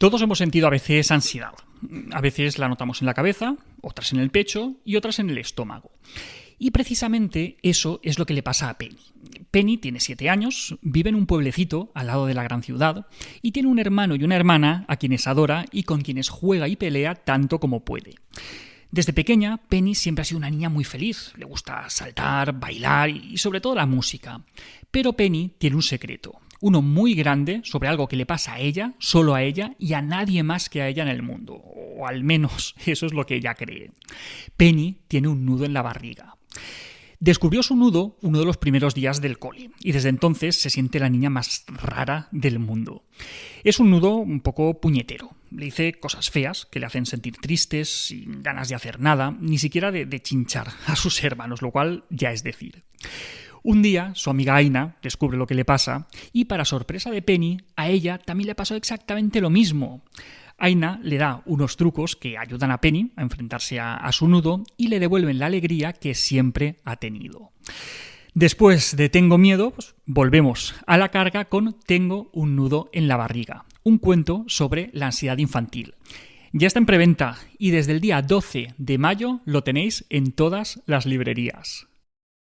Todos hemos sentido a veces ansiedad. A veces la notamos en la cabeza, otras en el pecho y otras en el estómago. Y precisamente eso es lo que le pasa a Penny. Penny tiene siete años, vive en un pueblecito al lado de la gran ciudad y tiene un hermano y una hermana a quienes adora y con quienes juega y pelea tanto como puede. Desde pequeña, Penny siempre ha sido una niña muy feliz. Le gusta saltar, bailar y sobre todo la música. Pero Penny tiene un secreto, uno muy grande sobre algo que le pasa a ella, solo a ella y a nadie más que a ella en el mundo. O al menos eso es lo que ella cree. Penny tiene un nudo en la barriga. Descubrió su nudo uno de los primeros días del cole y desde entonces se siente la niña más rara del mundo. Es un nudo un poco puñetero. Le dice cosas feas que le hacen sentir tristes, sin ganas de hacer nada, ni siquiera de, de chinchar a sus hermanos, lo cual ya es decir. Un día, su amiga Aina descubre lo que le pasa y, para sorpresa de Penny, a ella también le pasó exactamente lo mismo. Aina le da unos trucos que ayudan a Penny a enfrentarse a, su nudo y le devuelven la alegría que siempre ha tenido. Después de Tengo miedo, pues, volvemos a la carga con Tengo un nudo en la barriga, un cuento sobre la ansiedad infantil. Ya está en preventa y desde el día 12 de mayo lo tenéis en todas las librerías.